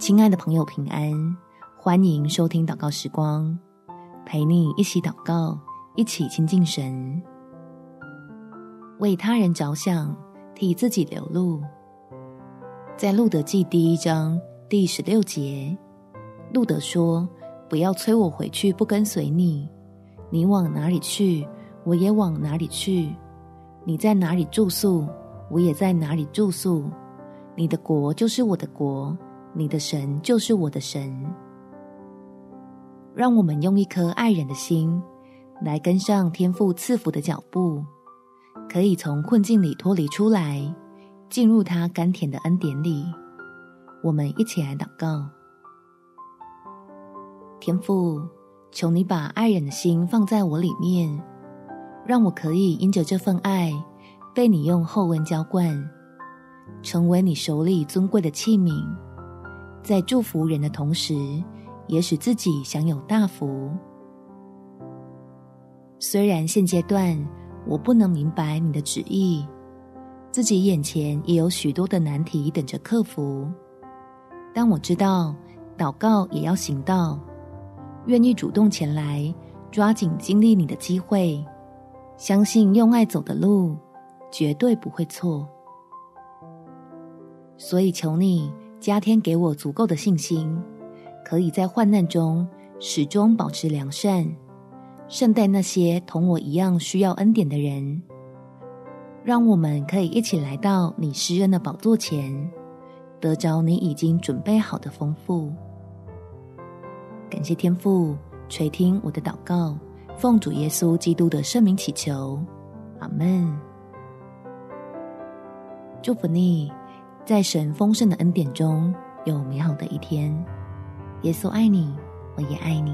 亲爱的朋友，平安！欢迎收听祷告时光，陪你一起祷告，一起亲近神，为他人着想，替自己留路。在路德记第一章第十六节，路德说：“不要催我回去，不跟随你。你往哪里去，我也往哪里去。你在哪里住宿，我也在哪里住宿。你的国就是我的国，你的神就是我的神。”让我们用一颗爱人的心，来跟上天父赐福的脚步，可以从困境里脱离出来。进入他甘甜的恩典里，我们一起来祷告。天父，求你把爱人的心放在我里面，让我可以因着这份爱，被你用厚恩浇灌，成为你手里尊贵的器皿，在祝福人的同时，也使自己享有大福。虽然现阶段我不能明白你的旨意。自己眼前也有许多的难题等着克服，但我知道祷告也要行道，愿意主动前来，抓紧经历你的机会，相信用爱走的路绝对不会错。所以求你加添给我足够的信心，可以在患难中始终保持良善，善待那些同我一样需要恩典的人。让我们可以一起来到你施恩的宝座前，得着你已经准备好的丰富。感谢天父垂听我的祷告，奉主耶稣基督的圣名祈求，阿门。祝福你，在神丰盛的恩典中有美好的一天。耶稣爱你，我也爱你。